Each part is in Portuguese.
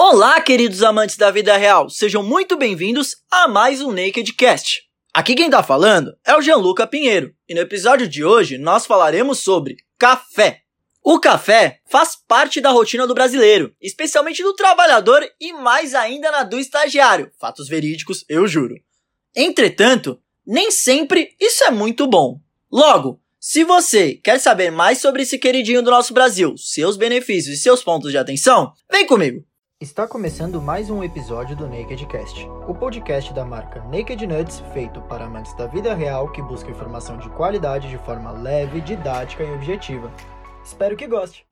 Olá, queridos amantes da vida real, sejam muito bem-vindos a mais um Naked Cast. Aqui quem tá falando é o Gianluca Pinheiro, e no episódio de hoje nós falaremos sobre café. O café faz parte da rotina do brasileiro, especialmente do trabalhador e mais ainda na do estagiário. Fatos verídicos, eu juro. Entretanto, nem sempre isso é muito bom. Logo, se você quer saber mais sobre esse queridinho do nosso Brasil, seus benefícios e seus pontos de atenção, vem comigo! Está começando mais um episódio do Naked Cast, o podcast da marca Naked Nuts, feito para amantes da vida real que busca informação de qualidade de forma leve, didática e objetiva. Espero que goste.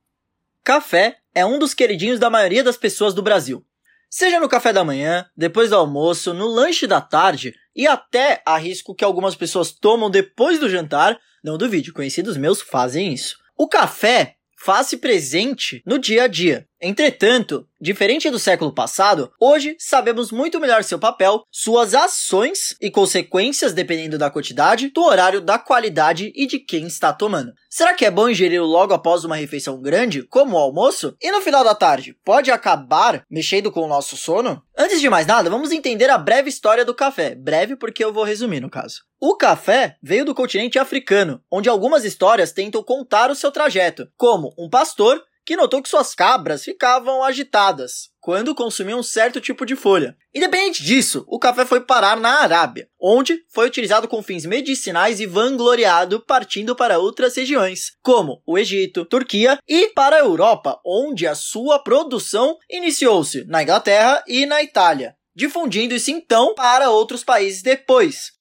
Café é um dos queridinhos da maioria das pessoas do Brasil. Seja no café da manhã, depois do almoço, no lanche da tarde e até arrisco que algumas pessoas tomam depois do jantar, não duvide, conhecidos meus fazem isso. O café faz-se presente no dia a dia. Entretanto, diferente do século passado, hoje sabemos muito melhor seu papel, suas ações e consequências dependendo da quantidade, do horário, da qualidade e de quem está tomando. Será que é bom ingerir logo após uma refeição grande, como o almoço? E no final da tarde, pode acabar mexendo com o nosso sono? Antes de mais nada, vamos entender a breve história do café. Breve porque eu vou resumir no caso. O café veio do continente africano, onde algumas histórias tentam contar o seu trajeto, como um pastor que notou que suas cabras ficavam agitadas quando consumiam um certo tipo de folha. Independente disso, o café foi parar na Arábia, onde foi utilizado com fins medicinais e vangloriado partindo para outras regiões, como o Egito, Turquia e para a Europa, onde a sua produção iniciou-se na Inglaterra e na Itália, difundindo-se então para outros países depois,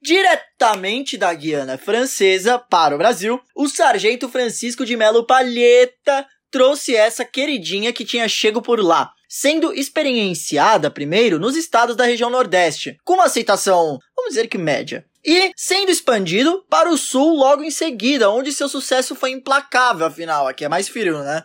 diretamente da Guiana Francesa para o Brasil, o sargento Francisco de Melo Palheta trouxe essa queridinha que tinha chego por lá, sendo experienciada primeiro nos estados da região Nordeste, com uma aceitação, vamos dizer que média. E sendo expandido para o sul logo em seguida, onde seu sucesso foi implacável, afinal, aqui é mais frio, né?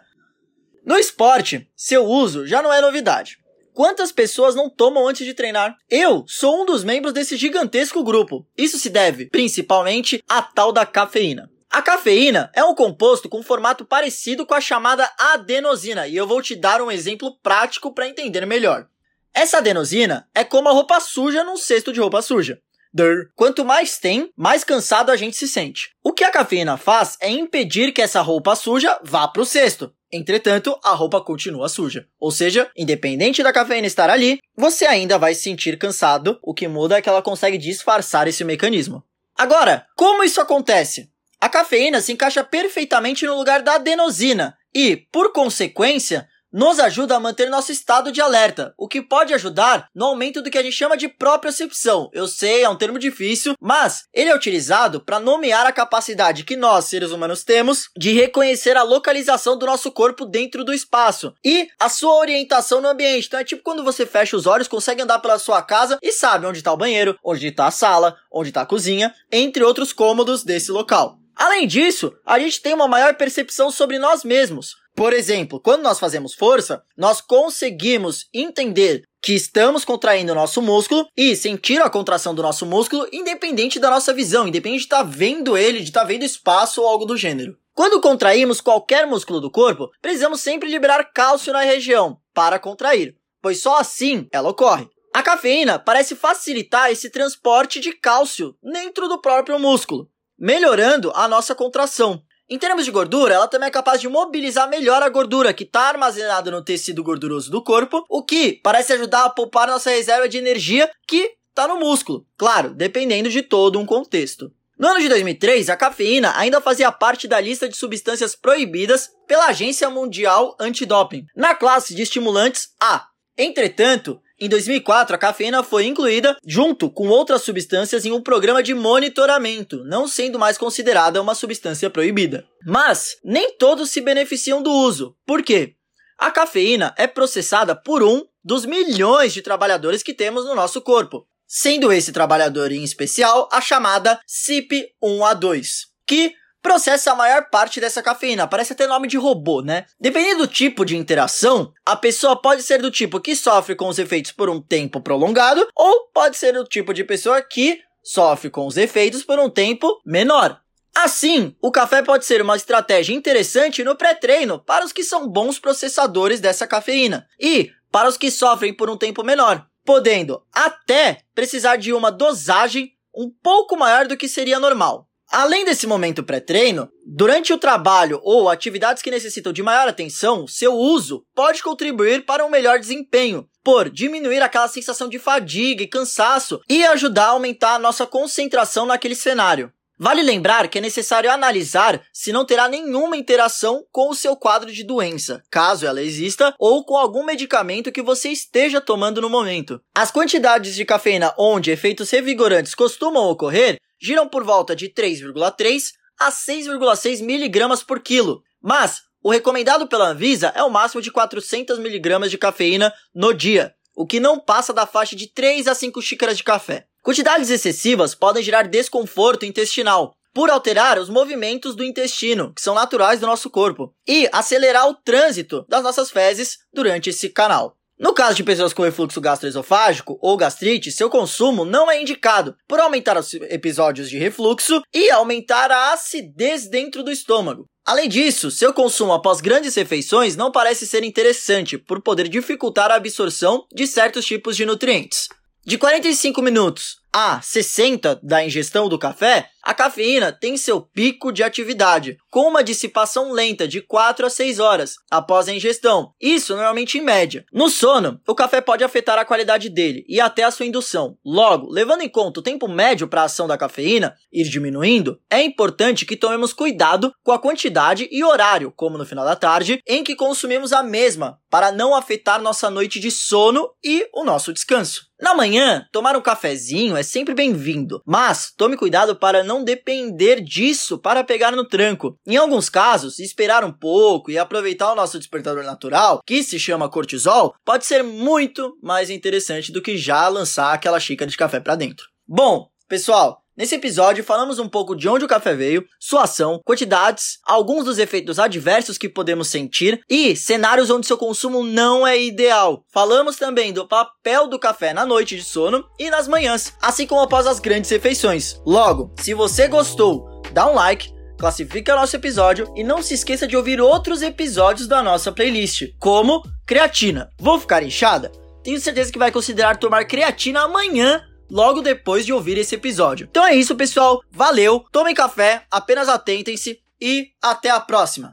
No esporte, seu uso já não é novidade. Quantas pessoas não tomam antes de treinar? Eu sou um dos membros desse gigantesco grupo. Isso se deve, principalmente, à tal da cafeína. A cafeína é um composto com formato parecido com a chamada adenosina, e eu vou te dar um exemplo prático para entender melhor. Essa adenosina é como a roupa suja num cesto de roupa suja. Durr. Quanto mais tem, mais cansado a gente se sente. O que a cafeína faz é impedir que essa roupa suja vá para o cesto. Entretanto, a roupa continua suja. Ou seja, independente da cafeína estar ali, você ainda vai se sentir cansado, o que muda é que ela consegue disfarçar esse mecanismo. Agora, como isso acontece? A cafeína se encaixa perfeitamente no lugar da adenosina e, por consequência, nos ajuda a manter nosso estado de alerta, o que pode ajudar no aumento do que a gente chama de propriocepção. Eu sei, é um termo difícil, mas ele é utilizado para nomear a capacidade que nós, seres humanos, temos de reconhecer a localização do nosso corpo dentro do espaço e a sua orientação no ambiente. Então é tipo quando você fecha os olhos, consegue andar pela sua casa e sabe onde está o banheiro, onde está a sala, onde está a cozinha, entre outros cômodos desse local. Além disso, a gente tem uma maior percepção sobre nós mesmos. Por exemplo, quando nós fazemos força, nós conseguimos entender que estamos contraindo o nosso músculo e sentir a contração do nosso músculo independente da nossa visão, independente de estar tá vendo ele, de estar tá vendo espaço ou algo do gênero. Quando contraímos qualquer músculo do corpo, precisamos sempre liberar cálcio na região para contrair, pois só assim ela ocorre. A cafeína parece facilitar esse transporte de cálcio dentro do próprio músculo melhorando a nossa contração. Em termos de gordura, ela também é capaz de mobilizar melhor a gordura que está armazenada no tecido gorduroso do corpo, o que parece ajudar a poupar nossa reserva de energia que está no músculo. Claro, dependendo de todo um contexto. No ano de 2003, a cafeína ainda fazia parte da lista de substâncias proibidas pela Agência Mundial Antidoping, na classe de estimulantes A. Entretanto, em 2004, a cafeína foi incluída junto com outras substâncias em um programa de monitoramento, não sendo mais considerada uma substância proibida. Mas nem todos se beneficiam do uso. Por quê? A cafeína é processada por um dos milhões de trabalhadores que temos no nosso corpo, sendo esse trabalhador em especial a chamada CYP1A2, que processa a maior parte dessa cafeína. Parece até nome de robô, né? Dependendo do tipo de interação, a pessoa pode ser do tipo que sofre com os efeitos por um tempo prolongado, ou pode ser do tipo de pessoa que sofre com os efeitos por um tempo menor. Assim, o café pode ser uma estratégia interessante no pré-treino para os que são bons processadores dessa cafeína. E, para os que sofrem por um tempo menor, podendo até precisar de uma dosagem um pouco maior do que seria normal. Além desse momento pré-treino, durante o trabalho ou atividades que necessitam de maior atenção, seu uso pode contribuir para um melhor desempenho, por diminuir aquela sensação de fadiga e cansaço e ajudar a aumentar a nossa concentração naquele cenário. Vale lembrar que é necessário analisar se não terá nenhuma interação com o seu quadro de doença, caso ela exista, ou com algum medicamento que você esteja tomando no momento. As quantidades de cafeína onde efeitos revigorantes costumam ocorrer giram por volta de 3,3 a 6,6 miligramas por quilo, mas o recomendado pela Anvisa é o máximo de 400 miligramas de cafeína no dia, o que não passa da faixa de 3 a 5 xícaras de café. Quantidades excessivas podem gerar desconforto intestinal, por alterar os movimentos do intestino, que são naturais do nosso corpo, e acelerar o trânsito das nossas fezes durante esse canal. No caso de pessoas com refluxo gastroesofágico ou gastrite, seu consumo não é indicado por aumentar os episódios de refluxo e aumentar a acidez dentro do estômago. Além disso, seu consumo após grandes refeições não parece ser interessante por poder dificultar a absorção de certos tipos de nutrientes. De 45 minutos a 60 da ingestão do café, a cafeína tem seu pico de atividade, com uma dissipação lenta de 4 a 6 horas após a ingestão, isso normalmente em média. No sono, o café pode afetar a qualidade dele e até a sua indução. Logo, levando em conta o tempo médio para a ação da cafeína ir diminuindo, é importante que tomemos cuidado com a quantidade e horário, como no final da tarde, em que consumimos a mesma, para não afetar nossa noite de sono e o nosso descanso. Na manhã, tomar um cafezinho é sempre bem-vindo, mas tome cuidado para não depender disso para pegar no tranco. Em alguns casos, esperar um pouco e aproveitar o nosso despertador natural, que se chama cortisol, pode ser muito mais interessante do que já lançar aquela xícara de café para dentro. Bom, pessoal, Nesse episódio, falamos um pouco de onde o café veio, sua ação, quantidades, alguns dos efeitos adversos que podemos sentir e cenários onde seu consumo não é ideal. Falamos também do papel do café na noite de sono e nas manhãs, assim como após as grandes refeições. Logo, se você gostou, dá um like, classifica nosso episódio e não se esqueça de ouvir outros episódios da nossa playlist, como creatina. Vou ficar inchada? Tenho certeza que vai considerar tomar creatina amanhã logo depois de ouvir esse episódio. Então é isso, pessoal. Valeu, tomem café, apenas atentem-se e até a próxima.